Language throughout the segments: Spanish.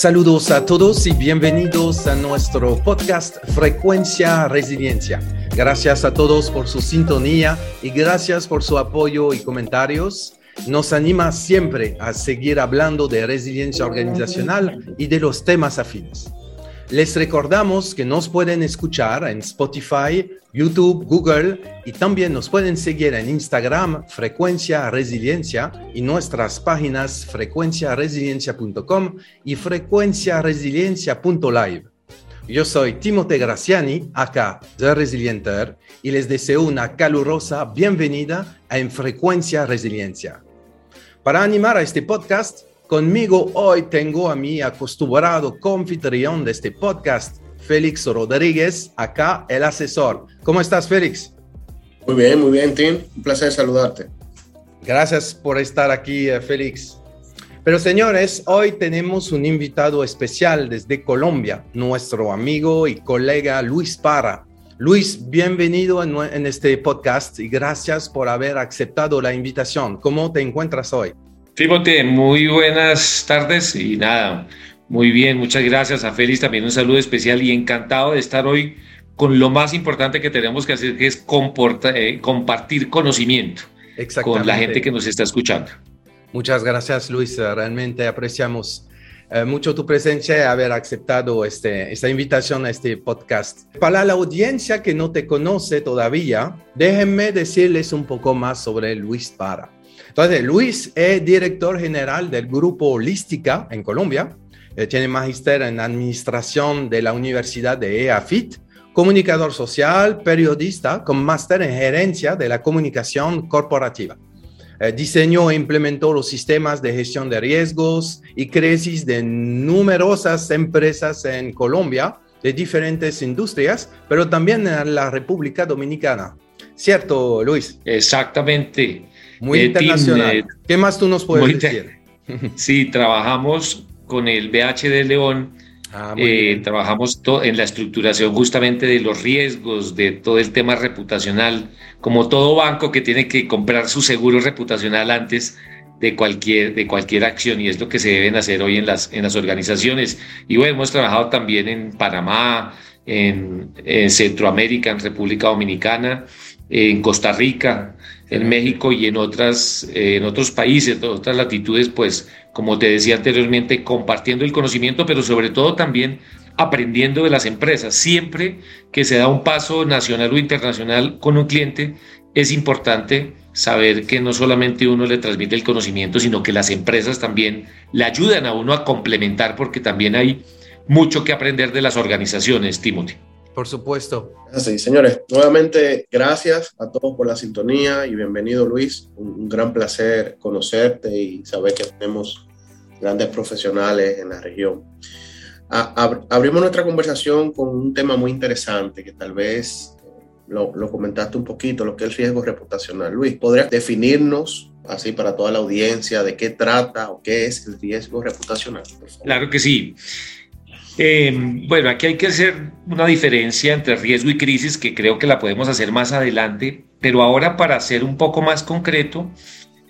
Saludos a todos y bienvenidos a nuestro podcast Frecuencia Resiliencia. Gracias a todos por su sintonía y gracias por su apoyo y comentarios. Nos anima siempre a seguir hablando de resiliencia organizacional y de los temas afines. Les recordamos que nos pueden escuchar en Spotify, YouTube, Google y también nos pueden seguir en Instagram Frecuencia Resiliencia y nuestras páginas frecuenciaresiliencia.com y frecuenciaresiliencia.live. Yo soy Timote Graciani, acá de Resilienter, y les deseo una calurosa bienvenida a En Frecuencia Resiliencia. Para animar a este podcast, Conmigo hoy tengo a mi acostumbrado confitrión de este podcast, Félix Rodríguez, acá el asesor. ¿Cómo estás, Félix? Muy bien, muy bien, Tim. Un placer saludarte. Gracias por estar aquí, eh, Félix. Pero señores, hoy tenemos un invitado especial desde Colombia, nuestro amigo y colega Luis Parra. Luis, bienvenido en, en este podcast y gracias por haber aceptado la invitación. ¿Cómo te encuentras hoy? Timote, muy buenas tardes y nada, muy bien, muchas gracias a Félix, también un saludo especial y encantado de estar hoy con lo más importante que tenemos que hacer, que es eh, compartir conocimiento con la gente que nos está escuchando. Muchas gracias Luis, realmente apreciamos eh, mucho tu presencia y haber aceptado este, esta invitación a este podcast. Para la audiencia que no te conoce todavía, déjenme decirles un poco más sobre Luis Para. Entonces, Luis es director general del Grupo Holística en Colombia. Eh, tiene magister en administración de la Universidad de EAFIT, comunicador social, periodista con máster en gerencia de la comunicación corporativa. Eh, diseñó e implementó los sistemas de gestión de riesgos y crisis de numerosas empresas en Colombia, de diferentes industrias, pero también en la República Dominicana. ¿Cierto, Luis? Exactamente. Muy internacional. Eh, ¿Qué más tú nos puedes decir? Sí, trabajamos con el BH de León. Ah, eh, trabajamos en la estructuración justamente de los riesgos, de todo el tema reputacional, como todo banco que tiene que comprar su seguro reputacional antes de cualquier, de cualquier acción y es lo que se deben hacer hoy en las, en las organizaciones. Y bueno, hemos trabajado también en Panamá, en, en Centroamérica, en República Dominicana, en Costa Rica, en México y en, otras, eh, en otros países, en otras latitudes, pues como te decía anteriormente, compartiendo el conocimiento, pero sobre todo también aprendiendo de las empresas. Siempre que se da un paso nacional o internacional con un cliente, es importante saber que no solamente uno le transmite el conocimiento, sino que las empresas también le ayudan a uno a complementar, porque también hay mucho que aprender de las organizaciones, Timothy. Por supuesto. Así, señores, nuevamente gracias a todos por la sintonía y bienvenido Luis. Un, gran placer conocerte y saber que tenemos grandes profesionales en la región. abrimos nuestra conversación con un tema muy interesante que tal vez eh, lo, lo, comentaste un poquito, lo que es el riesgo reputacional. Luis, ¿podrías definirnos así para toda la audiencia de qué trata o qué es el riesgo reputacional? Claro que sí. Eh, bueno, aquí hay que hacer una diferencia entre riesgo y crisis que creo que la podemos hacer más adelante, pero ahora para ser un poco más concreto,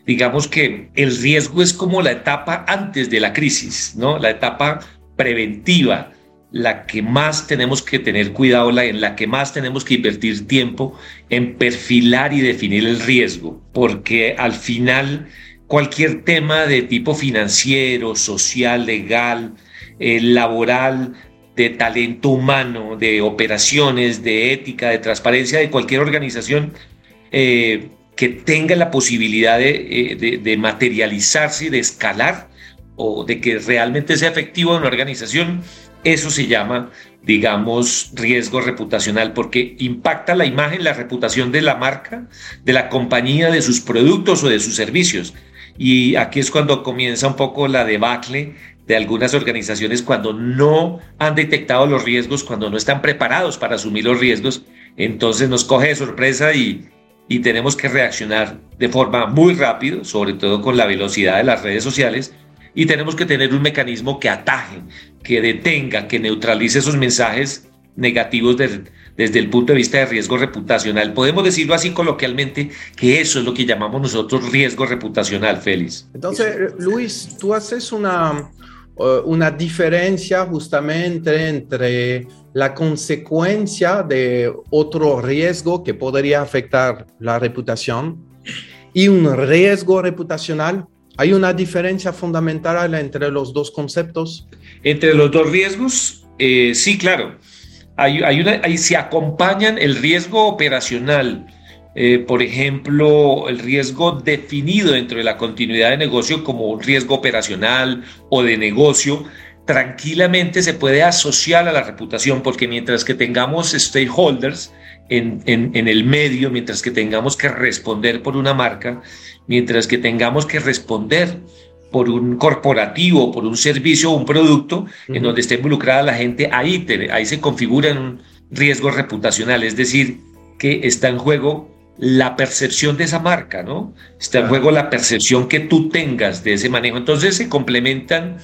digamos que el riesgo es como la etapa antes de la crisis, ¿no? La etapa preventiva, la que más tenemos que tener cuidado, la en la que más tenemos que invertir tiempo en perfilar y definir el riesgo, porque al final cualquier tema de tipo financiero, social, legal, eh, laboral, de talento humano, de operaciones, de ética, de transparencia de cualquier organización eh, que tenga la posibilidad eh, de, de, materializarse y de escalar o de que realmente sea efectivo en una organización, eso se llama, digamos, riesgo reputacional porque impacta la imagen, la reputación de la marca, de la compañía, de sus productos o de sus servicios. Y aquí es cuando comienza un poco la debacle de algunas organizaciones cuando no han detectado los riesgos, cuando no están preparados para asumir los riesgos, entonces nos coge de sorpresa y, y tenemos que reaccionar de forma muy rápido, sobre todo con la velocidad de las redes sociales, y tenemos que tener un mecanismo que ataje, que detenga, que neutralice esos mensajes negativos desde el punto de vista de riesgo reputacional. Podemos decirlo así coloquialmente, que eso es lo que llamamos nosotros riesgo reputacional, Félix. Entonces, Luis, tú haces una, eh, una diferencia justamente entre la consecuencia de otro riesgo que podría afectar la reputación y un riesgo reputacional. ¿Hay una diferencia fundamental entre los dos conceptos? Entre los dos riesgos, eh, sí, claro. Hay, hay una, ahí se acompañan el riesgo operacional, eh, por ejemplo, el riesgo definido dentro de la continuidad de negocio como un riesgo operacional o de negocio, tranquilamente se puede asociar a la reputación, porque mientras que tengamos stakeholders en, en, el medio, mientras que tengamos que responder por una marca, mientras que tengamos que responder por un corporativo, por un servicio o un producto en donde esté involucrada la gente, ahí, ahí se configura un riesgo reputacional, es decir, que está en juego la percepción de esa marca, ¿no? Está en juego la percepción que tú tengas de ese manejo. Entonces se complementan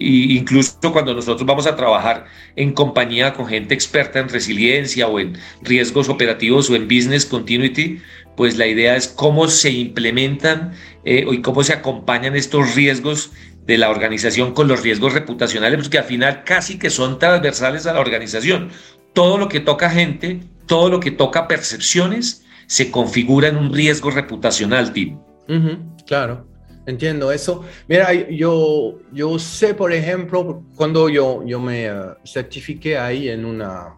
y incluso cuando nosotros vamos a trabajar en compañía con gente experta en resiliencia o en riesgos operativos o en business continuity, pues la idea es cómo se implementan eh, y cómo se acompañan estos riesgos de la organización con los riesgos reputacionales, porque al final casi que son transversales a la organización. Todo lo que toca gente, todo lo que toca percepciones, se configura en un riesgo reputacional, Tim. claro, entiendo eso. Mira, yo, yo sé, por ejemplo, cuando yo, yo me eh, certifiqué ahí en una,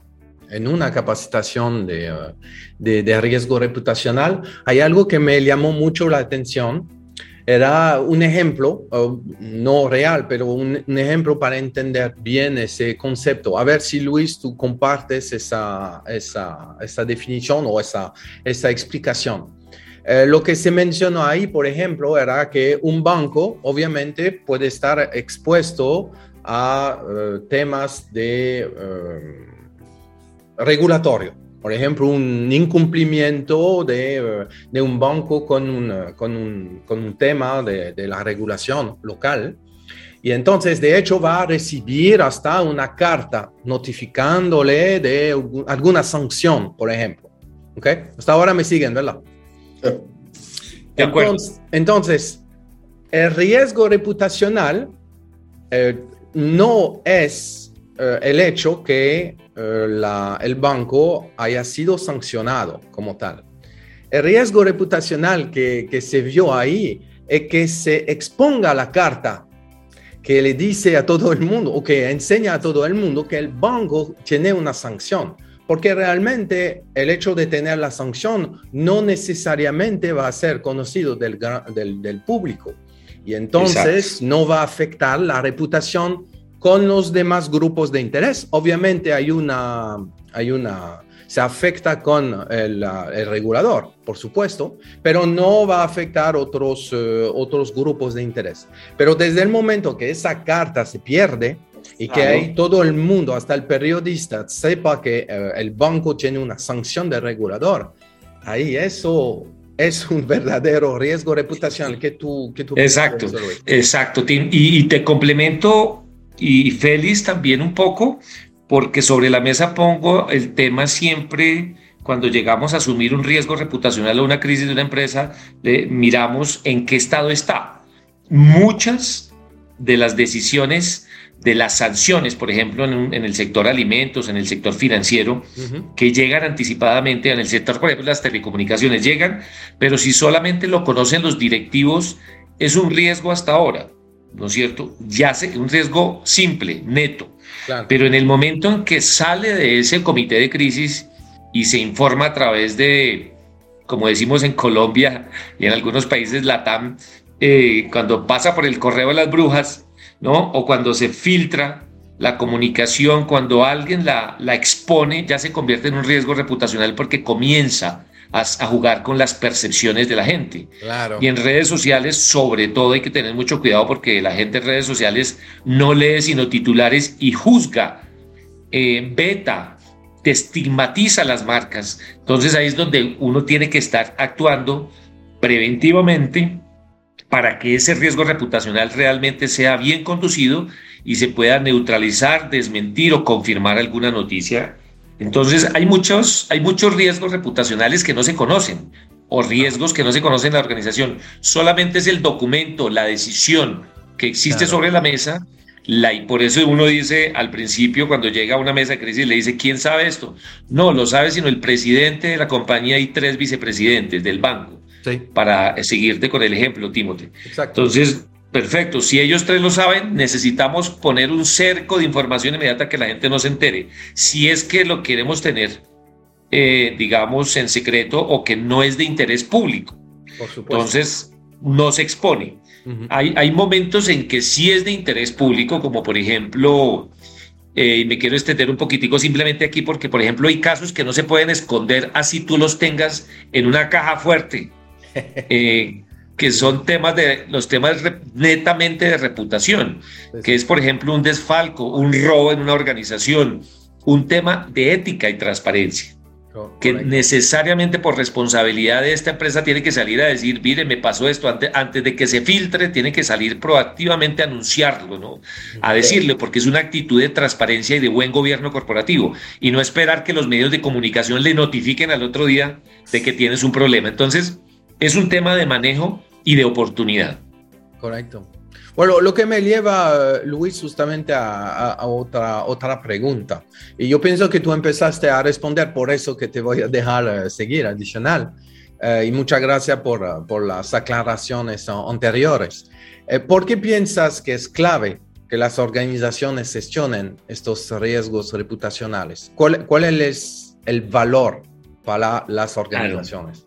en una capacitación de, eh, de, de, riesgo reputacional, hay algo que me llamó mucho la atención. Era un ejemplo, no real, pero un, un, ejemplo para entender bien ese concepto. A ver si Luis, tú compartes esa, esa, esa definición o esa, esa explicación. Eh, lo que se mencionó ahí, por ejemplo, era que un banco obviamente puede estar expuesto a uh, temas de uh, regulatorio. Por ejemplo, un incumplimiento de, de un banco con un, con un, con un tema de, de, la regulación local. Y entonces, de hecho, va a recibir hasta una carta notificándole de alguna sanción, por ejemplo. ¿Ok? Hasta ahora me siguen, ¿verdad? De acuerdo. Entonces, entonces el riesgo reputacional eh, no es eh, el hecho que la, el banco haya sido sancionado como tal. El riesgo reputacional que, que se vio ahí es que se exponga la carta que le dice a todo el mundo o que enseña a todo el mundo que el banco tiene una sanción porque realmente el hecho de tener la sanción no necesariamente va a ser conocido del, del, del público y entonces Exacto. no va a afectar la reputación con los demás grupos de interés. Obviamente hay una, hay una, se afecta con el, el regulador, por supuesto, pero no va a afectar otros, uh, otros grupos de interés. Pero desde el momento que esa carta se pierde, y que claro. ahí todo el mundo, hasta el periodista, sepa que uh, el banco tiene una sanción de regulador, ahí eso es un verdadero riesgo reputacional que tú... Que tú exacto, exacto. Y, y, te complemento, y Félix también un poco, porque sobre la mesa pongo el tema siempre cuando llegamos a asumir un riesgo reputacional o una crisis de una empresa, eh, miramos en qué estado está. Muchas de las decisiones de las sanciones, por ejemplo, en, un, en, el sector alimentos, en el sector financiero, uh -huh. que llegan anticipadamente, en el sector, por ejemplo, las telecomunicaciones llegan, pero si solamente lo conocen los directivos, es un riesgo hasta ahora, ¿no es cierto? Ya sé, un riesgo simple, neto. Claro. Pero en el momento en que sale de ese comité de crisis y se informa a través de, como decimos en Colombia y en algunos países LATAM, eh, cuando pasa por el correo de las brujas, ¿no? O cuando se filtra la comunicación, cuando alguien la, la expone, ya se convierte en un riesgo reputacional porque comienza a, a, jugar con las percepciones de la gente. Claro. Y en redes sociales, sobre todo, hay que tener mucho cuidado porque la gente en redes sociales no lee sino titulares y juzga, eh, beta te estigmatiza las marcas. Entonces ahí es donde uno tiene que estar actuando preventivamente para que ese riesgo reputacional realmente sea bien conducido y se pueda neutralizar, desmentir o confirmar alguna noticia. Entonces hay muchos, hay muchos riesgos reputacionales que no se conocen o riesgos que no se conocen en la organización. Solamente es el documento, la decisión que existe sobre la mesa la, y por eso uno dice al principio, cuando llega a una mesa de crisis, le dice, ¿quién sabe esto? No, lo sabe sino el presidente de la compañía y tres vicepresidentes del banco. Para seguirte con el ejemplo, Timothy. Entonces, perfecto, si ellos tres lo saben, necesitamos poner un cerco de información inmediata que la gente no se entere. Si es que lo queremos tener, eh, digamos, en secreto o que no es de interés público. Entonces, no se expone hay, hay momentos en que sí es de interés público, como por ejemplo, eh, y me quiero extender un poquitico simplemente aquí porque, por ejemplo, hay casos que no se pueden esconder así tú los tengas en una caja fuerte, eh, que son temas de los temas netamente de reputación, que es, por ejemplo, un desfalco, un robo en una organización, un tema de ética y transparencia que necesariamente por responsabilidad de esta empresa tiene que salir a decir, mire, me pasó esto, antes, antes de que se filtre, tiene que salir proactivamente a anunciarlo, ¿no? A decirle, porque es una actitud de transparencia y de buen gobierno corporativo, y no esperar que los medios de comunicación le notifiquen al otro día de que tienes un problema. Entonces, es un tema de manejo y de oportunidad. Correcto. Bueno, lo que me lleva, Luis, justamente a, otra, otra pregunta. Y yo pienso que tú empezaste a responder, por eso que te voy a dejar eh, seguir adicional. Eh, y muchas gracias por, por, las aclaraciones anteriores. Eh, ¿Por qué piensas que es clave que las organizaciones gestionen estos riesgos reputacionales? ¿Cuál, cuál es el valor para las organizaciones?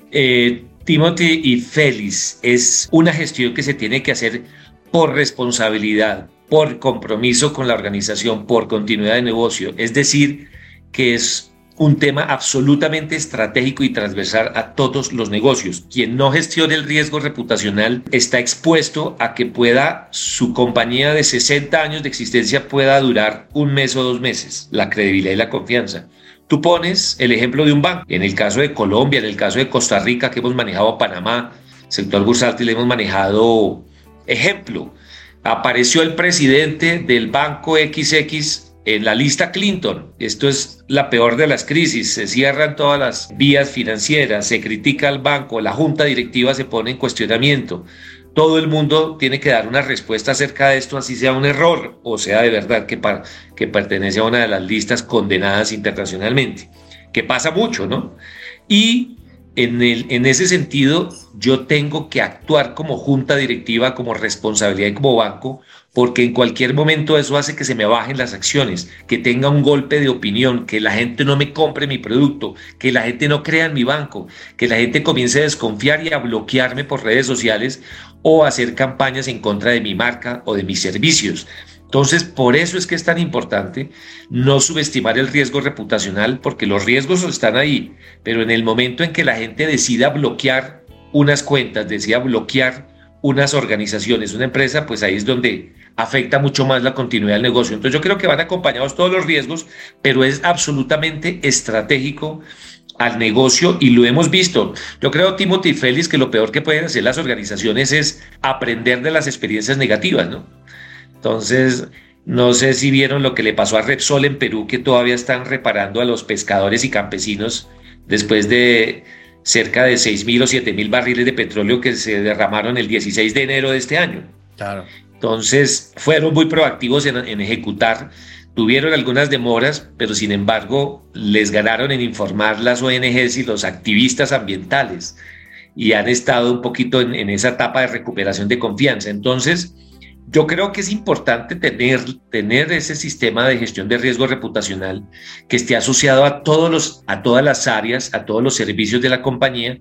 Timothy y Félix, es una gestión que se tiene que hacer por responsabilidad, por compromiso con la organización, por continuidad de negocio. Es decir, que es un tema absolutamente estratégico y transversal a todos los negocios. Quien no gestione el riesgo reputacional está expuesto a que pueda su compañía de 60 años de existencia pueda durar un mes o dos meses, la credibilidad y la confianza. Tú pones el ejemplo de un banco. En el caso de Colombia, en el caso de Costa Rica, que hemos manejado Panamá, sector bursátil, hemos manejado Ejemplo, apareció el presidente del banco XX en la lista Clinton. Esto es la peor de las crisis. Se cierran todas las vías financieras, se critica al banco, la junta directiva se pone en cuestionamiento. Todo el mundo tiene que dar una respuesta acerca de esto, así sea un error o sea de verdad que, que pertenece a una de las listas condenadas internacionalmente, que pasa mucho, ¿no? Y en, el, en ese sentido, yo tengo que actuar como junta directiva, como responsabilidad y como banco, porque en cualquier momento eso hace que se me bajen las acciones, que tenga un golpe de opinión, que la gente no me compre mi producto, que la gente no crea en mi banco, que la gente comience a desconfiar y a bloquearme por redes sociales o a hacer campañas en contra de mi marca o de mis servicios. Entonces, por eso es que es tan importante no subestimar el riesgo reputacional, porque los riesgos están ahí, pero en el momento en que la gente decida bloquear unas cuentas, decida bloquear unas organizaciones, una empresa, pues ahí es donde afecta mucho más la continuidad del negocio. Entonces yo creo que van acompañados todos los riesgos, pero es absolutamente estratégico al negocio y lo hemos visto. Yo creo, Timothy Félix, que lo peor que pueden hacer las organizaciones es aprender de las experiencias negativas, ¿no? Entonces, no sé si vieron lo que le pasó a Repsol en Perú, que todavía están reparando a los pescadores y campesinos después de cerca de 6 mil o 7 mil barriles de petróleo que se derramaron el 16 de enero de este año. Claro. Entonces, fueron muy proactivos en, ejecutar. Tuvieron algunas demoras, pero sin embargo les ganaron en informar las ONGs y los activistas ambientales y han estado un poquito en, en esa etapa de recuperación de confianza. Entonces, yo creo que es importante tener, tener ese sistema de gestión de riesgo reputacional que esté asociado a, todos los, a todas las áreas, a todos los servicios de la compañía,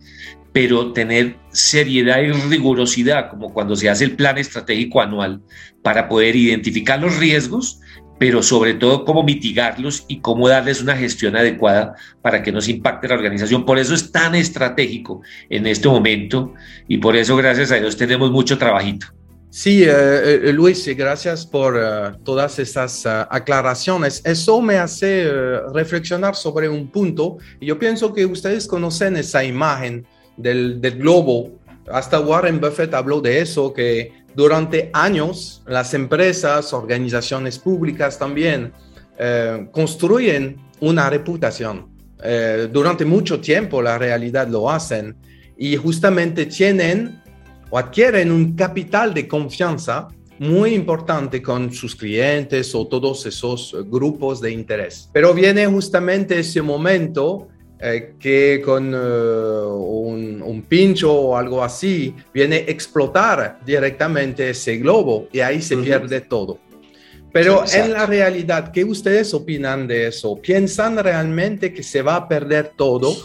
pero tener seriedad y rigurosidad, como cuando se hace el plan estratégico anual, para poder identificar los riesgos, pero sobre todo cómo mitigarlos y cómo darles una gestión adecuada para que no se impacte la organización. Por eso es tan estratégico en este momento y por eso, gracias a Dios, tenemos mucho trabajito. Sí, eh, eh, Luis, gracias por eh, todas esas aclaraciones. Eso me hace reflexionar sobre un punto. Yo pienso que ustedes conocen esa imagen del, globo. Hasta Warren Buffett habló de eso, que durante años las empresas, organizaciones públicas también construyen una reputación. durante mucho tiempo la realidad lo hacen y justamente tienen o adquieren un capital de confianza muy importante con sus clientes o todos esos grupos de interés. Pero viene justamente ese momento eh, que con eh, un, pincho o algo así viene a explotar directamente ese globo y ahí se pierde todo. Pero en la realidad, ¿qué ustedes opinan de eso? ¿Piensan realmente que se va a perder todo?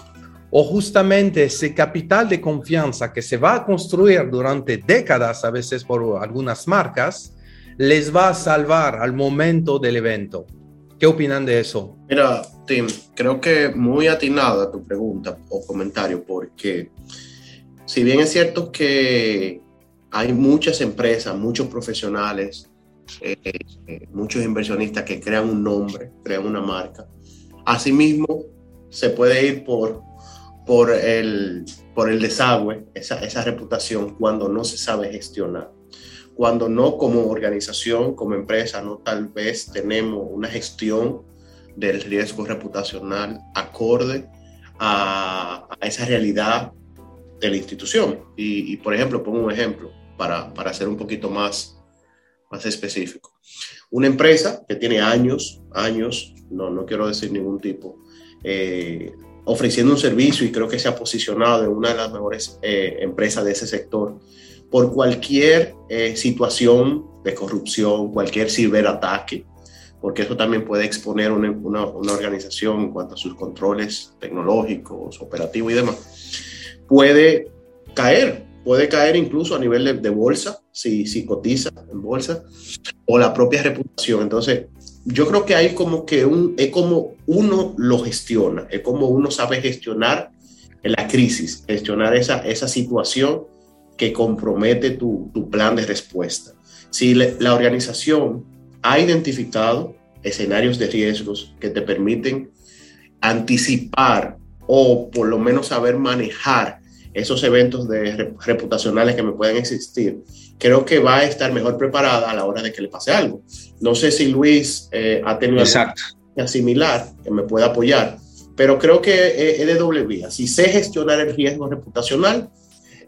o justamente ese capital de confianza que se va a construir durante décadas, a veces por algunas marcas, les va a salvar al momento del evento. ¿Qué opinan de eso? Mira, Tim, creo que muy atinada tu pregunta o comentario, porque si bien es cierto que hay muchas empresas, muchos profesionales, eh, eh, muchos inversionistas que crean un nombre, crean una marca, asimismo se puede ir por por el, por el desagüe, esa, esa reputación, cuando no se sabe gestionar. Cuando no como organización, como empresa, no tal vez tenemos una gestión del riesgo reputacional acorde a, a esa realidad de la institución. Y, y, por ejemplo, pongo un ejemplo para, para ser un poquito más, más específico. Una empresa que tiene años, años, no, no quiero decir ningún tipo, eh, ofreciendo un servicio y creo que se ha posicionado en una de las mejores eh, empresas de ese sector por cualquier eh, situación de corrupción, cualquier ciberataque, porque eso también puede exponer una, una, una, organización en cuanto a sus controles tecnológicos, operativos y demás, puede caer, puede caer incluso a nivel de, de bolsa, si, si cotiza en bolsa, o la propia reputación. Entonces, yo creo que hay como que un, es como uno lo gestiona, es como uno sabe gestionar la crisis, gestionar esa, esa situación que compromete tu, tu plan de respuesta. Si le, la organización ha identificado escenarios de riesgos que te permiten anticipar o por lo menos saber manejar esos eventos de reputacionales que me pueden existir, creo que va a estar mejor preparada a la hora de que le pase algo. No sé si Luis eh, ha tenido algo similar que me pueda apoyar, pero creo que es de doble vía. Si sé gestionar el riesgo reputacional,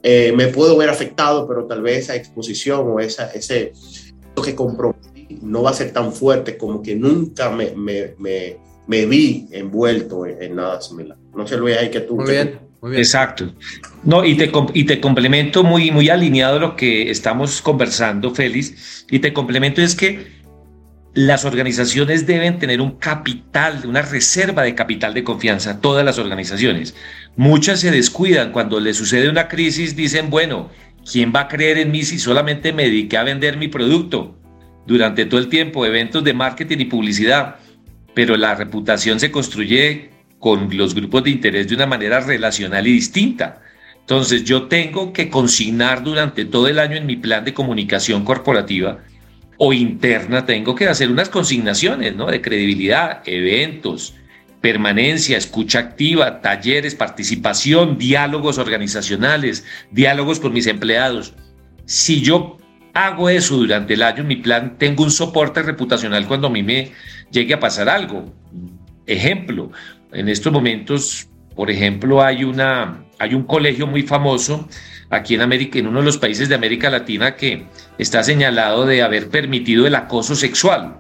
eh, me puedo ver afectado, pero tal vez esa exposición o esa, ese lo que comprometí no va a ser tan fuerte como que nunca me, me, me, me vi envuelto en, en, nada similar. No sé, Luis, hay que tú. Muy bien. Exacto. No, y te, y te complemento muy, muy alineado a lo que estamos conversando, Félix, y te complemento es que las organizaciones deben tener un capital, una reserva de capital de confianza, todas las organizaciones. Muchas se descuidan cuando les sucede una crisis, dicen, bueno, ¿quién va a creer en mí si solamente me dediqué a vender mi producto? Durante todo el tiempo, eventos de marketing y publicidad, pero la reputación se construye con los grupos de interés de una manera relacional y distinta. Entonces yo tengo que consignar durante todo el año en mi plan de comunicación corporativa o interna, tengo que hacer unas consignaciones ¿no? de credibilidad, eventos, permanencia, escucha activa, talleres, participación, diálogos organizacionales, diálogos con mis empleados. Si yo hago eso durante el año mi plan, tengo un soporte reputacional cuando a mí me llegue a pasar algo. Ejemplo, en estos momentos, por ejemplo, hay, una, hay un colegio muy famoso aquí en América, en uno de los países de América Latina que está señalado de haber permitido el acoso sexual.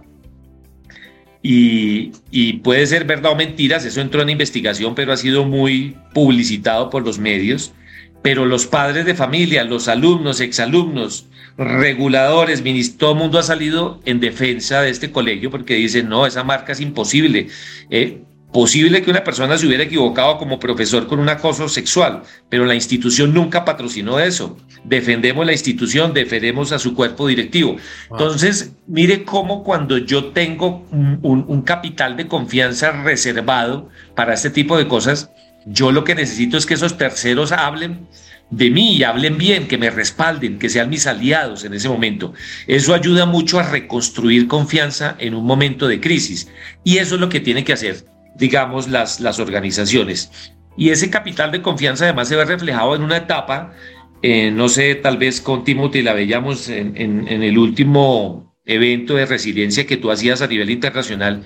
Y, y, puede ser verdad o mentiras, eso entró en investigación, pero ha sido muy publicitado por los medios. Pero los padres de familia, los alumnos, exalumnos, reguladores, todo el mundo ha salido en defensa de este colegio porque dicen, no, esa marca es imposible. Eh, Posible que una persona se hubiera equivocado como profesor con un acoso sexual, pero la institución nunca patrocinó eso. Defendemos la institución, defendemos a su cuerpo directivo. Entonces, mire cómo cuando yo tengo un, un, capital de confianza reservado para este tipo de cosas, Yo lo que necesito es que esos terceros hablen de mí y hablen bien, que me respalden, que sean mis aliados en ese momento. Eso ayuda mucho a reconstruir confianza en un momento de crisis. Y eso es lo que tienen que hacer, digamos, las, las organizaciones. Y ese capital de confianza además se ve reflejado en una etapa, eh, no sé, tal vez con Timothy la veíamos en, el último evento de resiliencia que tú hacías a nivel internacional,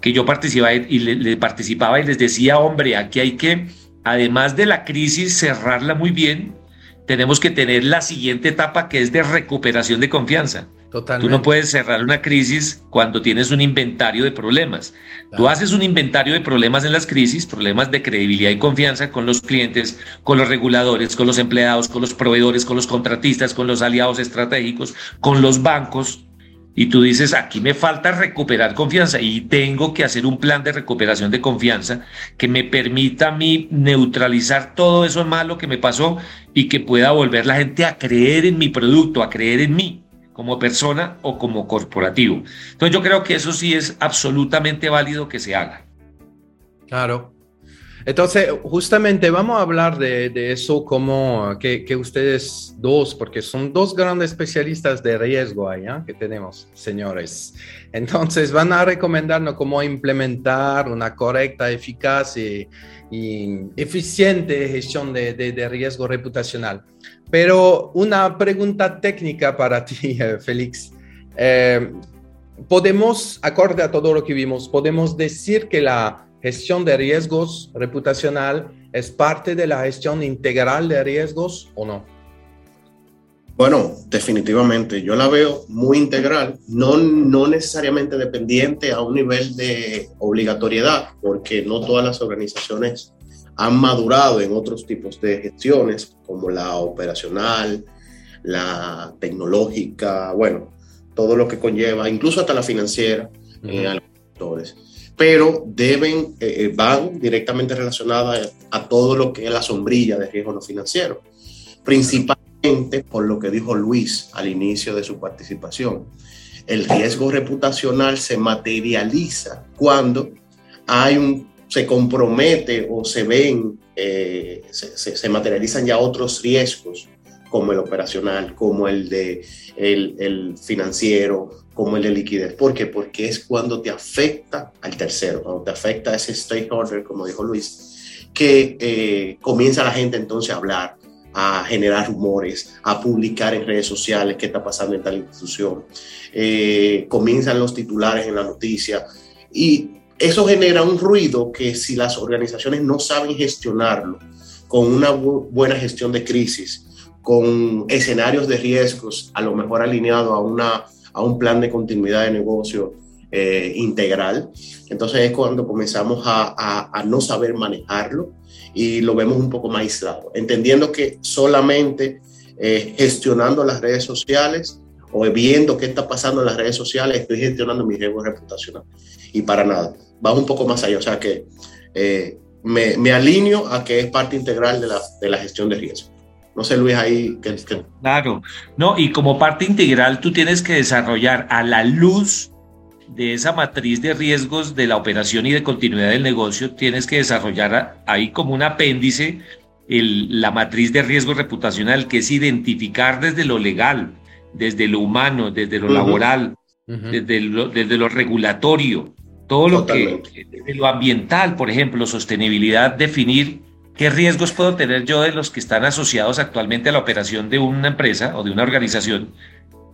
que yo participaba y le participaba y les decía, hombre, aquí hay que además de la crisis, cerrarla muy bien, tenemos que tener la siguiente etapa que es de recuperación de confianza. Totalmente. Tú no puedes cerrar una crisis cuando tienes un inventario de problemas. Tú haces un inventario de problemas en las crisis, problemas de credibilidad y confianza con los clientes, con los reguladores, con los empleados, con los proveedores, con los contratistas, con los aliados estratégicos, con los bancos, y tú dices, aquí me falta recuperar confianza y tengo que hacer un plan de recuperación de confianza que me permita a mí neutralizar todo eso malo que me pasó y que pueda volver la gente a creer en mi producto, a creer en mí como persona o como corporativo. Entonces yo creo que eso sí es absolutamente válido que se haga. Claro, entonces, justamente vamos a hablar de, eso como que, ustedes dos, porque son dos grandes especialistas de riesgo ahí que tenemos, señores. Entonces, van a recomendarnos cómo implementar una correcta, eficaz y, eficiente gestión de, riesgo reputacional. Pero una pregunta técnica para ti, Félix. Eh, podemos, acorde a todo lo que vimos, podemos decir que la gestión de riesgos reputacional es parte de la gestión integral de riesgos o no? Bueno, definitivamente, yo la veo muy integral, no, no necesariamente dependiente a un nivel de obligatoriedad, porque no todas las organizaciones han madurado en otros tipos de gestiones, como la operacional, la tecnológica, bueno, todo lo que conlleva, incluso hasta la financiera en algunos sectores pero deben, eh, eh, van directamente relacionadas a todo lo que es la sombrilla de riesgo no financiero, principalmente por lo que dijo Luis al inicio de su participación. El riesgo reputacional se materializa cuando hay un, se compromete o se ven, eh, se, se, materializan ya otros riesgos como el operacional, como el de el, financiero, como el de liquidez. ¿Por qué? Porque es cuando te afecta al tercero, cuando te afecta a ese stakeholder, como dijo Luis, que eh, comienza la gente entonces a hablar, a generar rumores, a publicar en redes sociales qué está pasando en tal institución. Eh, comienzan los titulares en la noticia y eso genera un ruido que si las organizaciones no saben gestionarlo con una buena gestión de crisis, con escenarios de riesgos, a lo mejor alineado a una a un plan de continuidad de negocio eh, integral. Entonces es cuando comenzamos a, no saber manejarlo y lo vemos un poco más aislado, entendiendo que solamente eh, gestionando las redes sociales o viendo qué está pasando en las redes sociales estoy gestionando mi riesgo reputacional. Y para nada, va un poco más allá, o sea que eh, me, me, alineo a que es parte integral de la, de la gestión de riesgo. No sé, Luis, ahí. Que, Claro, no, y como parte integral tú tienes que desarrollar a la luz de esa matriz de riesgos de la operación y de continuidad del negocio, tienes que desarrollar ahí como un apéndice el, la matriz de riesgo reputacional, que es identificar desde lo legal, desde lo humano, desde lo laboral, desde, lo, desde lo regulatorio, todo lo que, desde lo ambiental, por ejemplo, sostenibilidad, definir ¿Qué riesgos puedo tener yo de los que están asociados actualmente a la operación de una empresa o de una organización?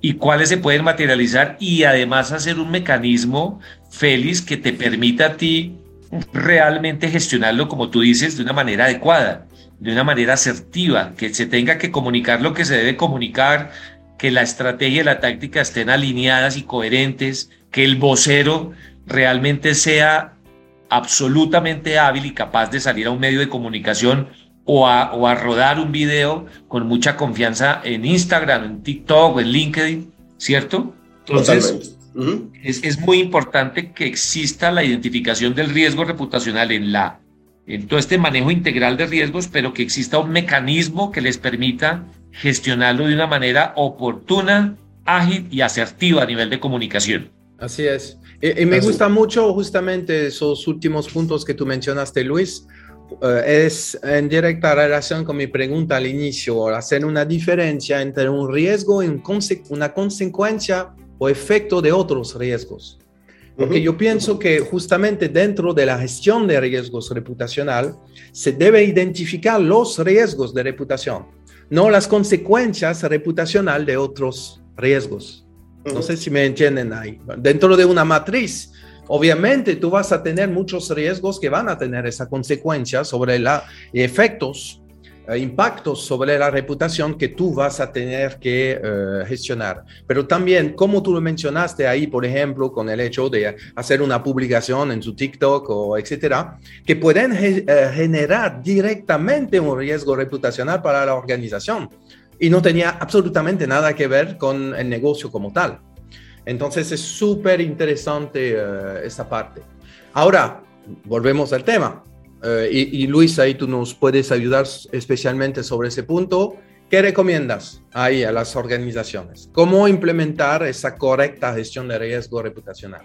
¿Y cuáles se pueden materializar? Y además hacer un mecanismo, feliz, que te permita a ti realmente gestionarlo, como tú dices, de una manera adecuada, de una manera asertiva, que se tenga que comunicar lo que se debe comunicar, que la estrategia y la táctica estén alineadas y coherentes, que el vocero realmente sea absolutamente hábil y capaz de salir a un medio de comunicación o a, o a rodar un video con mucha confianza en Instagram, en TikTok o en LinkedIn, ¿cierto? Entonces, es, es, muy importante que exista la identificación del riesgo reputacional en, la, en todo este manejo integral de riesgos, pero que exista un mecanismo que les permita gestionarlo de una manera oportuna, ágil y asertiva a nivel de comunicación. Así es. Y, me gusta mucho justamente esos últimos puntos que tú mencionaste, Luis, eh, es en directa relación con mi pregunta al inicio, hacer una diferencia entre un riesgo y una consecuencia o efecto de otros riesgos. Porque yo pienso que justamente dentro de la gestión de riesgos reputacional se debe identificar los riesgos de reputación, no las consecuencias reputacional de otros riesgos. No sé si me entienden ahí. Dentro de una matriz, obviamente tú vas a tener muchos riesgos que van a tener esa consecuencia sobre los efectos eh, impactos sobre la reputación que tú vas a tener que eh, gestionar. Pero también, como tú lo mencionaste ahí, por ejemplo, con el hecho de hacer una publicación en su TikTok o etcétera, que pueden eh, generar directamente un riesgo reputacional para la organización y no tenía absolutamente nada que ver con el negocio como tal. Entonces es súper interesante esa parte. Ahora, volvemos al tema. Eh, y, Luis, ahí tú nos puedes ayudar especialmente sobre ese punto. ¿Qué recomiendas ahí a las organizaciones? ¿Cómo implementar esa correcta gestión de riesgo reputacional?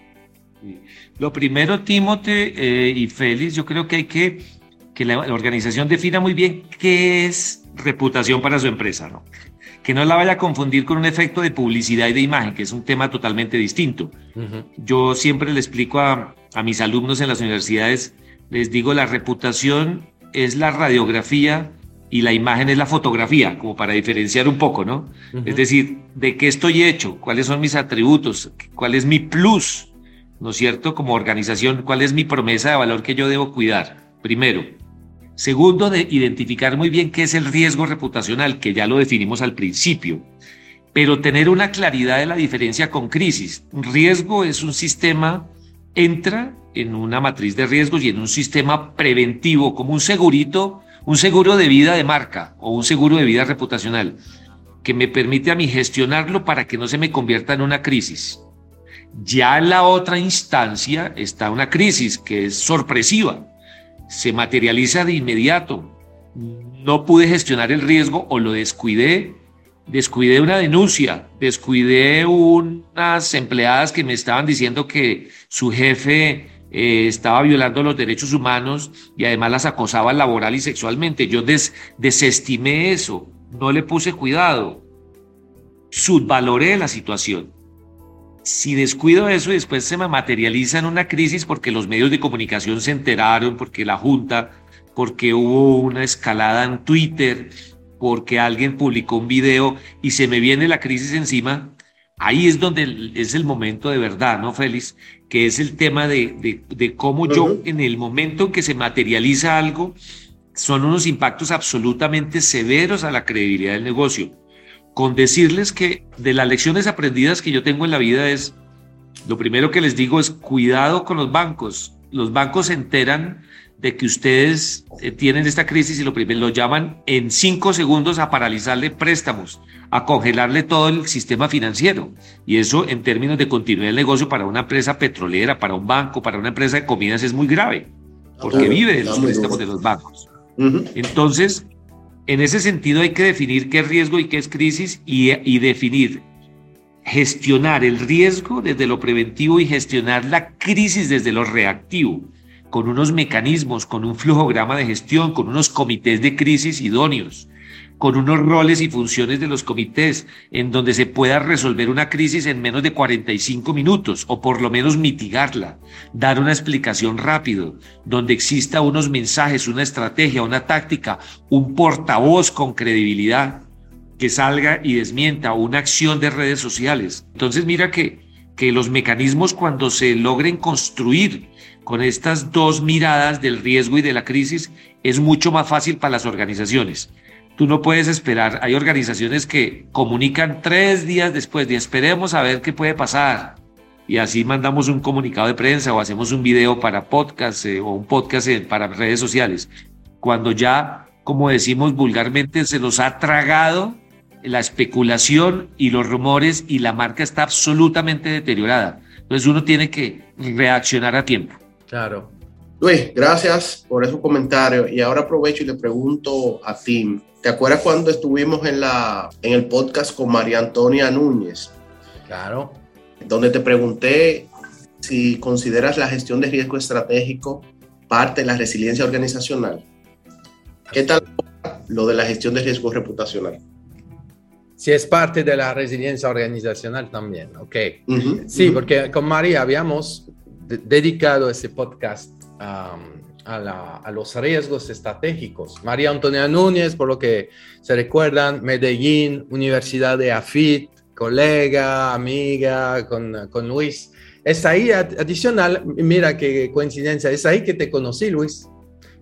Lo primero, Timothy eh, y Félix, yo creo que hay que que la, organización defina muy bien qué es reputación para su empresa, ¿no? Que no la vaya a confundir con un efecto de publicidad y de imagen, que es un tema totalmente distinto. Yo siempre le explico a, a mis alumnos en las universidades les digo, la reputación es la radiografía y la imagen es la fotografía, como para diferenciar un poco, ¿no? Es decir, de qué estoy hecho, cuáles son mis atributos, cuál es mi plus, ¿no es cierto? Como organización, cuál es mi promesa de valor que yo debo cuidar, primero. Segundo, de identificar muy bien qué es el riesgo reputacional, que ya lo definimos al principio, pero tener una claridad de la diferencia con crisis. Un riesgo es un sistema, entra en una matriz de riesgos y en un sistema preventivo, como un segurito, un seguro de vida de marca o un seguro de vida reputacional, que me permite a mí gestionarlo para que no se me convierta en una crisis. Ya en la otra instancia está una crisis que es sorpresiva, se materializa de inmediato. No pude gestionar el riesgo o lo descuidé, descuidé una denuncia, descuidé unas empleadas que me estaban diciendo que su jefe eh, estaba violando los derechos humanos y además las acosaba laboral y sexualmente. Yo desestimé eso, no le puse cuidado, subvaloré la situación. Si descuido eso y después se me materializa en una crisis porque los medios de comunicación se enteraron, porque la Junta, porque hubo una escalada en Twitter, porque alguien publicó un video y se me viene la crisis encima, ahí es donde es el momento de verdad, ¿no, Félix? que es el tema de, de, cómo yo en el momento en que se materializa algo, son unos impactos absolutamente severos a la credibilidad del negocio. Con decirles que de las lecciones aprendidas que yo tengo en la vida es, lo primero que les digo es cuidado con los bancos. Los bancos se enteran de que ustedes eh, tienen esta crisis y lo primero lo llaman en cinco segundos a paralizarle préstamos, a congelarle todo el sistema financiero. Y eso en términos de continuidad del negocio para una empresa petrolera, para un banco, para una empresa de comidas es muy grave, porque vive de los préstamos de los bancos. Entonces, en ese sentido hay que definir qué es riesgo y qué es crisis y, definir gestionar el riesgo desde lo preventivo y gestionar la crisis desde lo reactivo con unos mecanismos, con un flujograma de gestión, con unos comités de crisis idóneos, con unos roles y funciones de los comités, en donde se pueda resolver una crisis en menos de 45 minutos, o por lo menos mitigarla, dar una explicación rápido, donde exista unos mensajes, una estrategia, una táctica, un portavoz con credibilidad que salga y desmienta una acción de redes sociales. Entonces mira que, que los mecanismos cuando se logren construir con estas dos miradas del riesgo y de la crisis es mucho más fácil para las organizaciones. Tú no puedes esperar, hay organizaciones que comunican tres días después de esperemos a ver qué puede pasar. Y así mandamos un comunicado de prensa o hacemos un video para podcast eh, o un podcast para redes sociales. Cuando ya, como decimos vulgarmente, se los ha tragado la especulación y los rumores y la marca está absolutamente deteriorada. Entonces uno tiene que reaccionar a tiempo. Claro. Luis, gracias por esos comentarios. Y ahora aprovecho y le pregunto a Tim. ¿Te acuerdas cuando estuvimos en, la, en el podcast con María Antonia Núñez? Claro. Donde te pregunté si consideras la gestión de riesgo estratégico parte de la resiliencia organizacional. ¿Qué tal lo de la gestión de riesgo reputacional? Si es parte de la resiliencia organizacional también, ok. sí, porque con María habíamos dedicado ese podcast a, los riesgos estratégicos. María Antonia Núñez, por lo que se recuerdan, Medellín, Universidad de AFIT, colega, amiga con, con Luis. Es ahí adicional, mira qué coincidencia, es ahí que te conocí, Luis.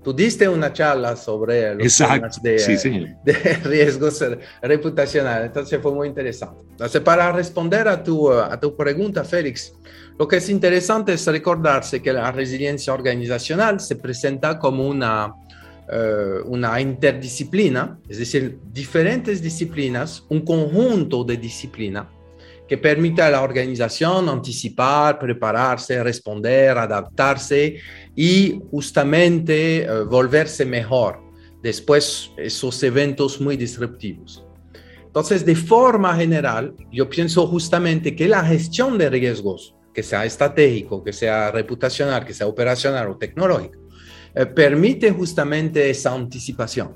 Tú diste una charla sobre los temas de, de, riesgos reputacionales, entonces fue muy interesante. Entonces, para responder a tu, a tu pregunta, Félix, lo que es interesante es recordarse que la resiliencia organizacional se presenta como una, eh, una interdisciplina, es decir, diferentes disciplinas, un conjunto de disciplinas que permite a la organización anticipar, prepararse, responder, adaptarse y justamente eh, volverse mejor después esos eventos muy disruptivos. Entonces, de forma general, yo pienso justamente que la gestión de riesgos, que sea estratégico, que sea reputacional, que sea operacional o tecnológico, eh, permite justamente esa anticipación.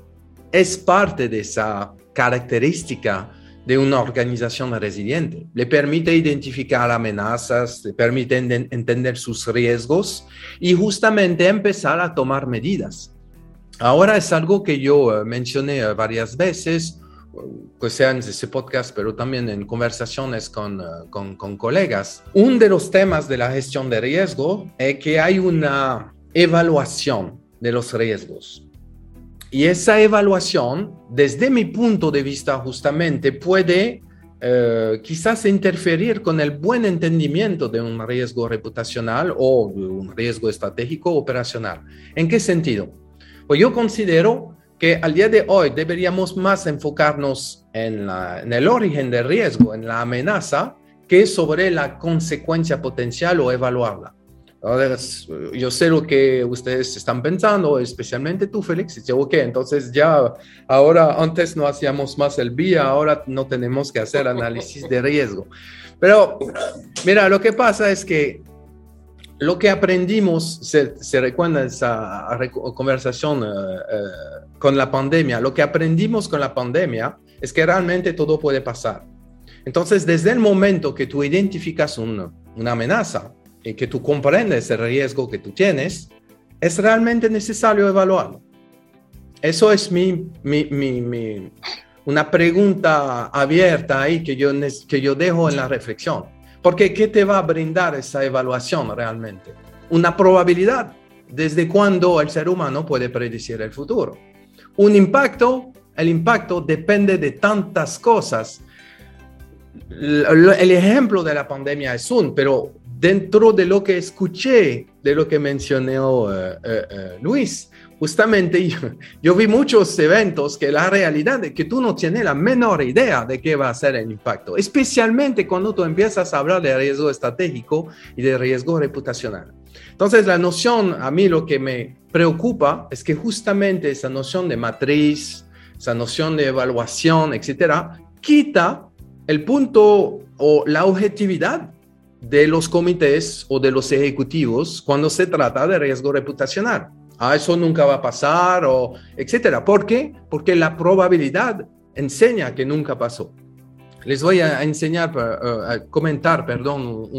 Es parte de esa característica de una organización resiliente. Le permite identificar amenazas, le permite entender sus riesgos y justamente empezar a tomar medidas. Ahora es algo que yo eh, mencioné eh, varias veces, que sea en ese podcast, pero también en conversaciones con, eh, con, con colegas. Uno de los temas de la gestión de riesgo es que hay una evaluación de los riesgos. Y esa evaluación, desde mi punto de vista justamente, puede eh, quizás interferir con el buen entendimiento de un riesgo reputacional o de un riesgo estratégico operacional. ¿En qué sentido? Pues yo considero que al día de hoy deberíamos más enfocarnos en, en el origen del riesgo, en la amenaza, que sobre la consecuencia potencial o evaluarla yo sé lo que ustedes están pensando, especialmente tú, Félix. Dice, ok, entonces ya, ahora antes no hacíamos más el vía, ahora no tenemos que hacer análisis de riesgo. Pero, mira, lo que pasa es que lo que aprendimos, se, se recuerda esa conversación eh, eh, con la pandemia, lo que aprendimos con la pandemia es que realmente todo puede pasar. Entonces, desde el momento que tú identificas una amenaza, y que tú comprendes el riesgo que tú tienes, es realmente necesario evaluarlo. Eso es mi, mi, mi, una pregunta abierta ahí que yo, que yo dejo en la reflexión. Porque ¿qué te va a brindar esa evaluación realmente? Una probabilidad. ¿Desde cuándo el ser humano puede predecir el futuro? Un impacto, el impacto depende de tantas cosas. El ejemplo de la pandemia es un, pero dentro de lo que escuché, de lo que mencionó eh, eh, eh, Luis, justamente yo, vi muchos eventos que la realidad es que tú no tienes la menor idea de qué va a ser el impacto, especialmente cuando tú empiezas a hablar de riesgo estratégico y de riesgo reputacional. Entonces, la noción, a mí lo que me preocupa es que justamente esa noción de matriz, esa noción de evaluación, etcétera, quita el punto o la objetividad de los comités o de los ejecutivos cuando se trata de riesgo reputacional. Ah, eso nunca va a pasar o etcétera. ¿Por qué? Porque la probabilidad enseña que nunca pasó. Les voy a enseñar, eh, a comentar, perdón,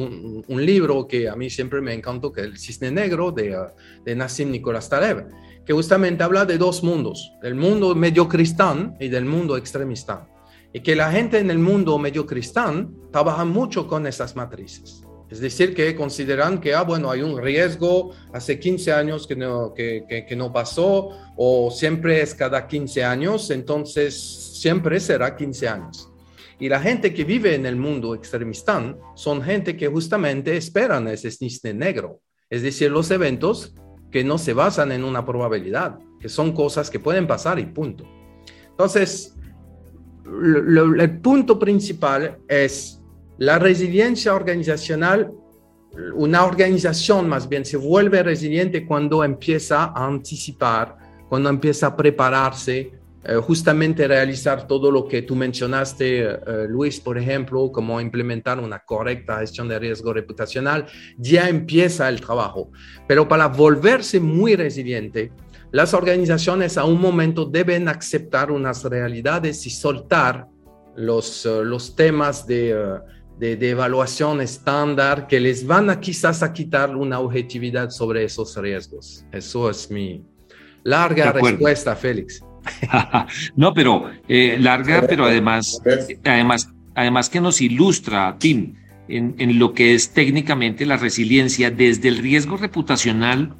un, libro que a mí siempre me encantó, que es El Cisne Negro de, uh, de Nassim Nicolás Taleb, que justamente habla de dos mundos, del mundo medio cristán y del mundo extremista y que la gente en el mundo medio cristiano trabaja mucho con esas matrices. Es decir, que consideran que, ah, bueno, hay un riesgo hace 15 años que no, que, que, no pasó, o siempre es cada 15 años, entonces siempre será 15 años. Y la gente que vive en el mundo extremistán son gente que justamente esperan ese cisne negro, es decir, los eventos que no se basan en una probabilidad, que son cosas que pueden pasar y punto. Entonces, el punto principal es la resiliencia organizacional. Una organización más bien se vuelve resiliente cuando empieza a anticipar, cuando empieza a prepararse, justamente realizar todo lo que tú mencionaste, eh, Luis, por ejemplo, como implementar una correcta gestión de riesgo reputacional, ya empieza el trabajo. Pero para volverse muy resiliente, las organizaciones a un momento deben aceptar unas realidades y soltar los, eh, los temas de, eh, de, de, evaluación estándar que les van a quizás a quitar una objetividad sobre esos riesgos. Eso es mi larga respuesta, Félix. No, pero eh, larga, pero además, además, además que nos ilustra, Tim, en, en lo que es técnicamente la resiliencia desde el riesgo reputacional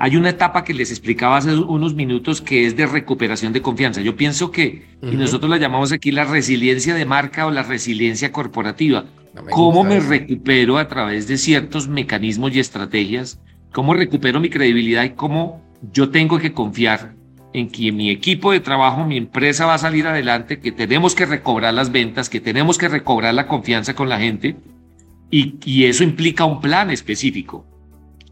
hay una etapa que les explicaba hace unos minutos que es de recuperación de confianza. Yo pienso que, y nosotros la llamamos aquí la resiliencia de marca o la resiliencia corporativa. ¿Cómo me recupero a través de ciertos mecanismos y estrategias? ¿Cómo recupero mi credibilidad y cómo yo tengo que confiar en que mi equipo de trabajo, mi empresa va a salir adelante, que tenemos que recobrar las ventas, que tenemos que recobrar la confianza con la gente? Y, y eso implica un plan específico.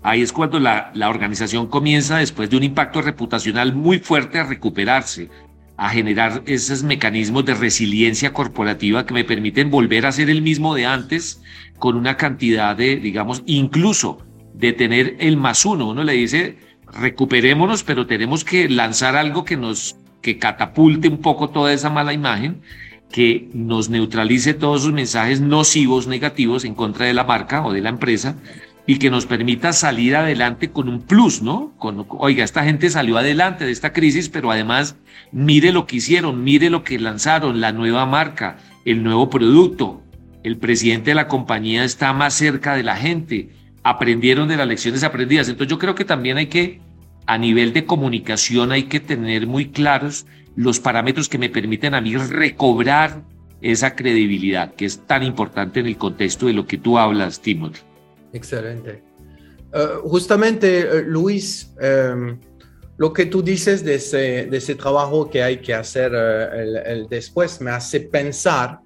Ahí es cuando la, la organización comienza, después de un impacto reputacional muy fuerte, a recuperarse, a generar esos mecanismos de resiliencia corporativa que me permiten volver a ser el mismo de antes con una cantidad de, digamos, incluso de tener el más uno. Uno le dice, recuperémonos, pero tenemos que lanzar algo que nos, que catapulte un poco toda esa mala imagen, que nos neutralice todos esos mensajes nocivos, negativos en contra de la marca o de la empresa y que nos permita salir adelante con un plus, ¿no? Con, oiga, esta gente salió adelante de esta crisis, pero además mire lo que hicieron, mire lo que lanzaron, la nueva marca, el nuevo producto. El presidente de la compañía está más cerca de la gente, aprendieron de las lecciones aprendidas. Entonces yo creo que también hay que, a nivel de comunicación, hay que tener muy claros los parámetros que me permiten a mí recobrar esa credibilidad, que es tan importante en el contexto de lo que tú hablas, Timothy. Excelente. Uh, justamente, uh, Luis, um, lo que tú dices de ese, de ese, trabajo que hay que hacer el, después me hace pensar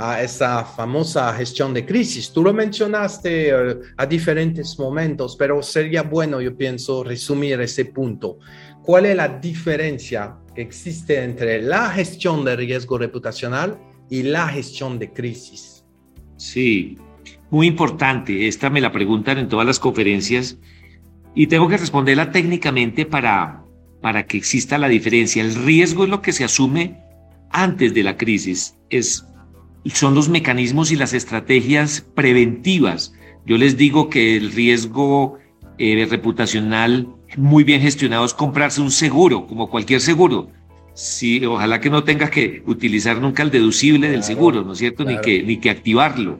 a esa famosa gestión de crisis. Tú lo mencionaste a diferentes momentos, pero sería bueno, yo pienso, resumir ese punto. ¿Cuál es la diferencia que existe entre la gestión de riesgo reputacional y la gestión de crisis? Sí, muy importante. Esta me la preguntan en todas las conferencias y tengo que responderla técnicamente para, para que exista la diferencia. El riesgo es lo que se asume antes de la crisis. Es, son los mecanismos y las estrategias preventivas. Yo les digo que el riesgo eh, reputacional muy bien gestionado es comprarse un seguro, como cualquier seguro. Sí, ojalá que no tenga que utilizar nunca el deducible del seguro, ¿no es cierto? Ni, que, ni que activarlo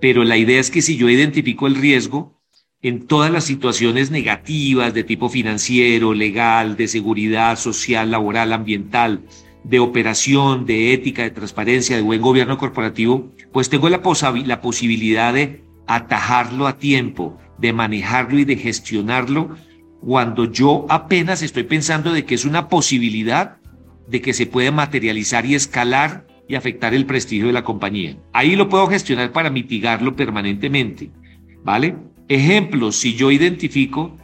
pero la idea es que si yo identifico el riesgo en todas las situaciones negativas de tipo financiero, legal, de seguridad social, laboral, ambiental, de operación, de ética, de transparencia, de buen gobierno corporativo, pues tengo la, la posibilidad de atajarlo a tiempo, de manejarlo y de gestionarlo cuando yo apenas estoy pensando de que es una posibilidad de que se puede materializar y escalar y afectar el prestigio de la compañía. Ahí lo puedo gestionar para mitigarlo permanentemente, ¿vale? Ejemplo, si yo identifico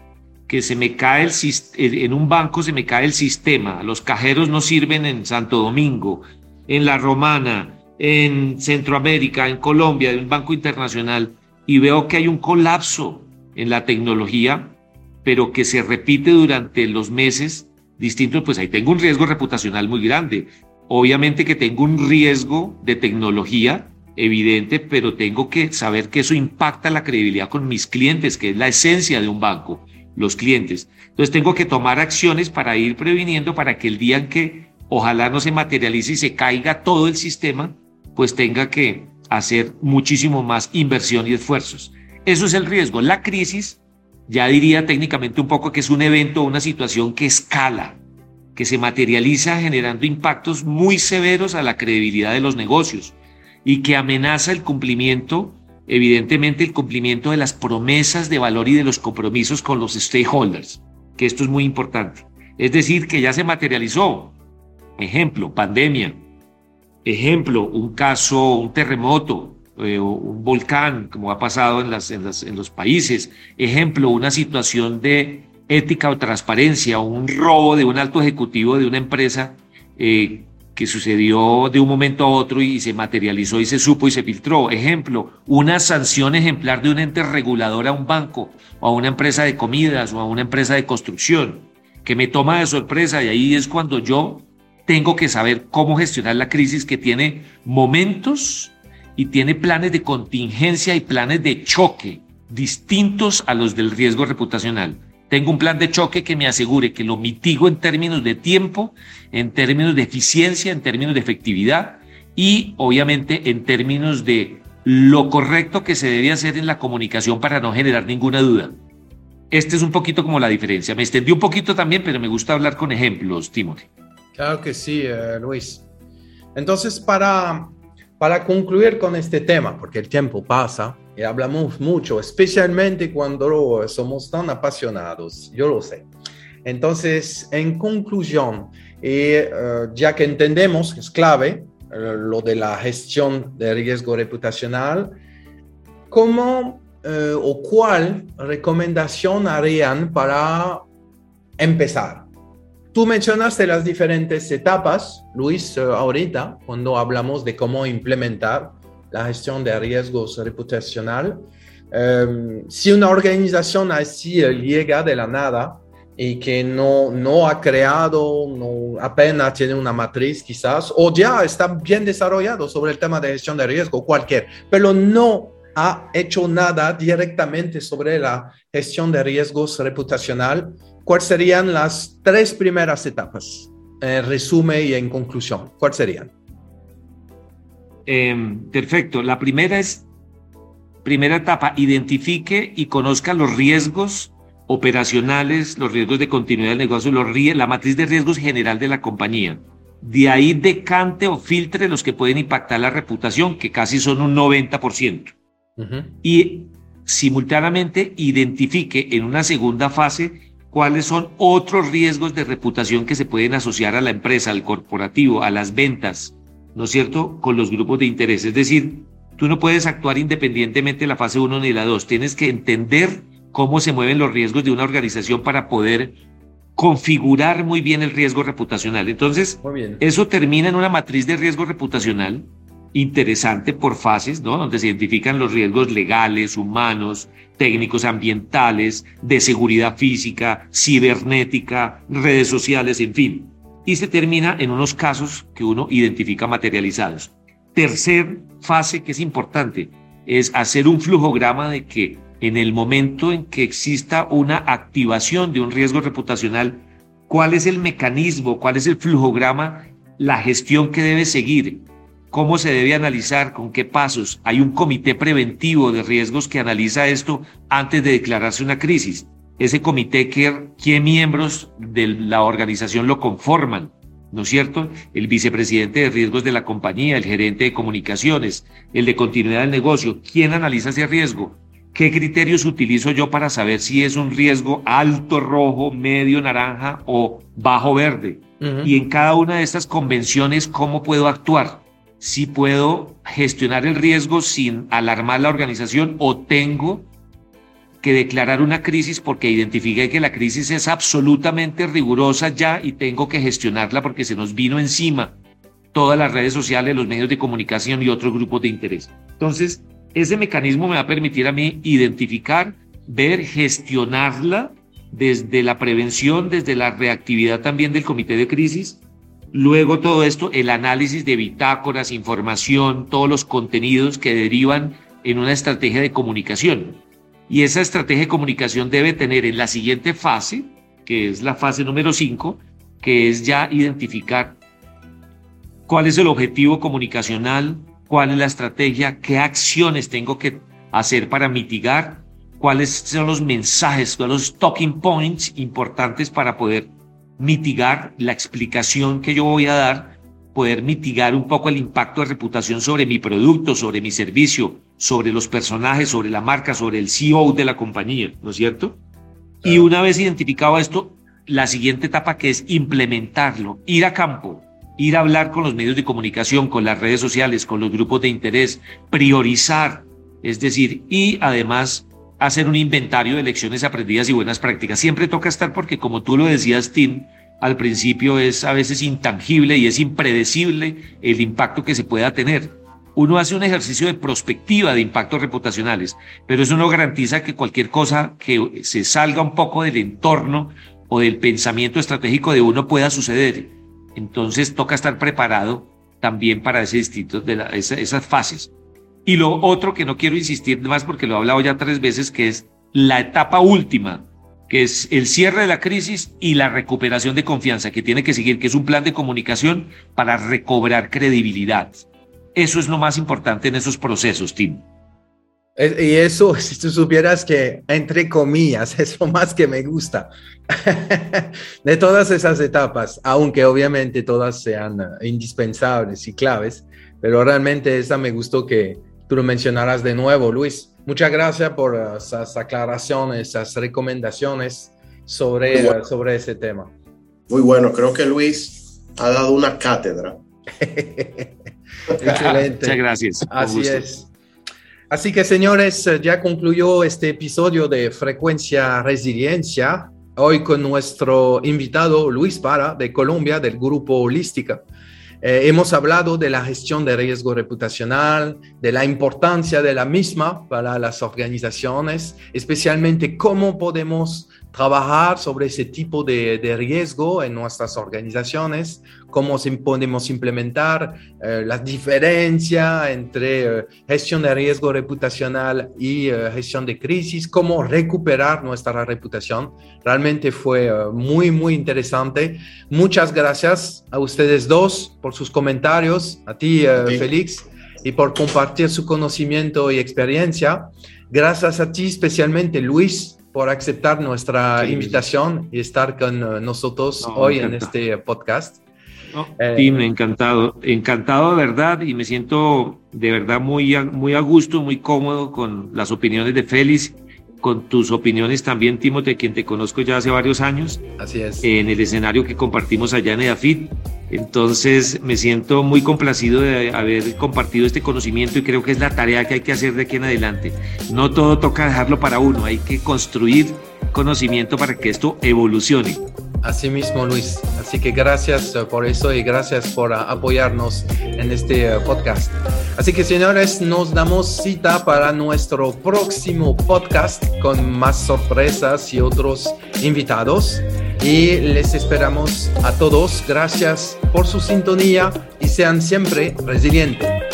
que se me cae el en un banco se me cae el sistema, los cajeros no sirven en Santo Domingo, en La Romana, en Centroamérica, en Colombia, en un banco internacional, y veo que hay un colapso en la tecnología, pero que se repite durante los meses distintos, pues ahí tengo un riesgo reputacional muy grande. Obviamente que tengo un riesgo de tecnología evidente, pero tengo que saber que eso impacta la credibilidad con mis clientes, que es la esencia de un banco, los clientes. Entonces tengo que tomar acciones para ir previniendo para que el día en que ojalá no se materialice y se caiga todo el sistema, pues tenga que hacer muchísimo más inversión y esfuerzos. Eso es el riesgo. La crisis, ya diría técnicamente un poco que es un evento, una situación que escala, que se materializa generando impactos muy severos a la credibilidad de los negocios y que amenaza el cumplimiento, evidentemente el cumplimiento de las promesas de valor y de los compromisos con los stakeholders, que esto es muy importante. Es decir, que ya se materializó. Ejemplo, pandemia. Ejemplo, un caso, un terremoto, eh, un volcán, como ha pasado en, los países. Ejemplo, una situación de ética o transparencia, un robo de un alto ejecutivo de una empresa eh, que sucedió de un momento a otro y se materializó y se supo y se filtró. Ejemplo, una sanción ejemplar de un ente regulador a un banco o a una empresa de comidas o a una empresa de construcción. que me toma de sorpresa y ahí es cuando yo tengo que saber cómo gestionar la crisis que tiene momentos y tiene planes de contingencia y planes de choque distintos a los del riesgo reputacional. Tengo un plan de choque que me asegure que lo mitigo en términos de tiempo, en términos de eficiencia, en términos de efectividad y obviamente en términos de lo correcto que se debe hacer en la comunicación para no generar ninguna duda. Este es un poquito como la diferencia. Me extendí un poquito también, pero me gusta hablar con ejemplos, Timothy. Claro que sí, eh, Luis. Entonces, para, para concluir con este tema, porque el tiempo pasa y hablamos mucho, especialmente cuando somos tan apasionados, yo lo sé. Entonces, en conclusión, eh, ya que entendemos que es clave eh, lo de la gestión de riesgo reputacional, ¿cómo o cuál recomendación harían para empezar? Tú mencionaste las diferentes etapas, Luis, eh, ahorita, cuando hablamos de cómo implementar la gestión de riesgos reputacional. Em, si una organización así llega de la nada y que no, no ha creado, no, apenas tiene una matriz quizás, o ya está bien desarrollado sobre el tema de gestión de riesgo, cualquier, pero no ha hecho nada directamente sobre la gestión de riesgos reputacional, ¿cuáles serían las tres primeras etapas? En resumen y en conclusión, ¿cuáles serían? Em, perfecto. La primera es, primera etapa, identifique y conozca los riesgos operacionales, los riesgos de continuidad del negocio, los, la matriz de riesgos general de la compañía. De ahí decante o filtre los que pueden impactar la reputación, que casi son un 90%. Y simultáneamente identifique en una segunda fase cuáles son otros riesgos de reputación que se pueden asociar a la empresa, al corporativo, a las ventas, ¿no es cierto?, con los grupos de interés. Es decir, tú no puedes actuar independientemente de la fase 1 ni la 2. Tienes que entender cómo se mueven los riesgos de una organización para poder configurar muy bien el riesgo reputacional. Entonces, eso termina en una matriz de riesgo reputacional interesante por fases, ¿no? Donde se identifican los riesgos legales, humanos, técnicos ambientales, de seguridad física, cibernética, redes sociales, en fin. Y se termina en unos casos que uno identifica materializados. Tercer fase que es importante es hacer un flujograma de que en el momento en que exista una activación de un riesgo reputacional, cuál es el mecanismo, cuál es el flujograma, la gestión que debe seguir cómo se debe analizar, con qué pasos. Hay un comité preventivo de riesgos que analiza esto antes de declararse una crisis. Ese comité, ¿qué, miembros de la organización lo conforman? ¿No es cierto? El vicepresidente de riesgos de la compañía, el gerente de comunicaciones, el de continuidad del negocio. ¿Quién analiza ese riesgo? ¿Qué criterios utilizo yo para saber si es un riesgo alto rojo, medio naranja o bajo verde? Y en cada una de estas convenciones, ¿cómo puedo actuar? si puedo gestionar el riesgo sin alarmar la organización o tengo que declarar una crisis porque identifiqué que la crisis es absolutamente rigurosa ya y tengo que gestionarla porque se nos vino encima todas las redes sociales, los medios de comunicación y otros grupos de interés. Entonces, ese mecanismo me va a permitir a mí identificar, ver, gestionarla desde la prevención, desde la reactividad también del comité de crisis Luego todo esto, el análisis de bitácoras, información, todos los contenidos que derivan en una estrategia de comunicación. Y esa estrategia de comunicación debe tener en la siguiente fase, que es la fase número 5, que es ya identificar cuál es el objetivo comunicacional, cuál es la estrategia, qué acciones tengo que hacer para mitigar, cuáles son los mensajes, cuáles los talking points importantes para poder mitigar la explicación que yo voy a dar, poder mitigar un poco el impacto de reputación sobre mi producto, sobre mi servicio, sobre los personajes, sobre la marca, sobre el CEO de la compañía, ¿no es cierto? Y una vez identificado esto, la siguiente etapa que es implementarlo, ir a campo, ir a hablar con los medios de comunicación, con las redes sociales, con los grupos de interés, priorizar, es decir, y además hacer un inventario de lecciones aprendidas y buenas prácticas. Siempre toca estar porque, como tú lo decías, Tim, al principio es a veces intangible y es impredecible el impacto que se pueda tener. Uno hace un ejercicio de prospectiva de impactos reputacionales, pero eso no garantiza que cualquier cosa que se salga un poco del entorno o del pensamiento estratégico de uno pueda suceder. Entonces toca estar preparado también para ese distinto de esas fases. Y lo otro que no quiero insistir más porque lo he hablado ya tres veces, que es la etapa última, que es el cierre de la crisis y la recuperación de confianza que tiene que seguir, que es un plan de comunicación para recobrar credibilidad. Eso es lo más importante en esos procesos, Tim. Y eso, si tú supieras que, entre comillas, es lo más que me gusta de todas esas etapas, aunque obviamente todas sean eh, indispensables y claves, pero realmente esa me gustó que tú lo mencionaras de nuevo, Luis. Muchas gracias por eh, esas aclaraciones, esas recomendaciones sobre, sobre ese tema. Muy bueno, creo que Luis ha dado una cátedra. Excelente. Muchas gracias. Así es. Así que señores, eh, ya concluyó este episodio de Frecuencia Resiliencia. Hoy con nuestro invitado Luis Para de Colombia, del grupo Holística. Eh, hemos hablado de la gestión de riesgo reputacional, de la importancia de la misma para las organizaciones, especialmente cómo podemos trabajar sobre ese tipo de, de riesgo en nuestras organizaciones, cómo podemos implementar eh, la diferencia entre eh, gestión de riesgo reputacional y eh, gestión de crisis, cómo recuperar nuestra reputación. Realmente fue muy, muy interesante. Muchas gracias a ustedes dos por sus comentarios, a ti, Félix, y por compartir su conocimiento y experiencia. Gracias a ti especialmente, Luis, por aceptar nuestra invitación y estar con eh, nosotros hoy en este podcast. Eh, Tim, encantado, encantado de verdad y me siento de verdad muy muy a gusto, muy cómodo con las opiniones de Félix con tus opiniones también, de quien te conozco ya hace varios años. Así es. En el escenario que compartimos allá en EDAFIT. Entonces me siento muy complacido de haber compartido este conocimiento y creo que es la tarea que hay que hacer de aquí en adelante. No todo toca dejarlo para uno, hay que construir conocimiento para que esto evolucione. Así mismo, Luis. Así que gracias eh, por eso y gracias por eh, apoyarnos en este eh, podcast. Así que, señores, nos damos cita para nuestro próximo podcast con más sorpresas y otros invitados. Y les esperamos a todos. Gracias por su sintonía y sean siempre resilientes.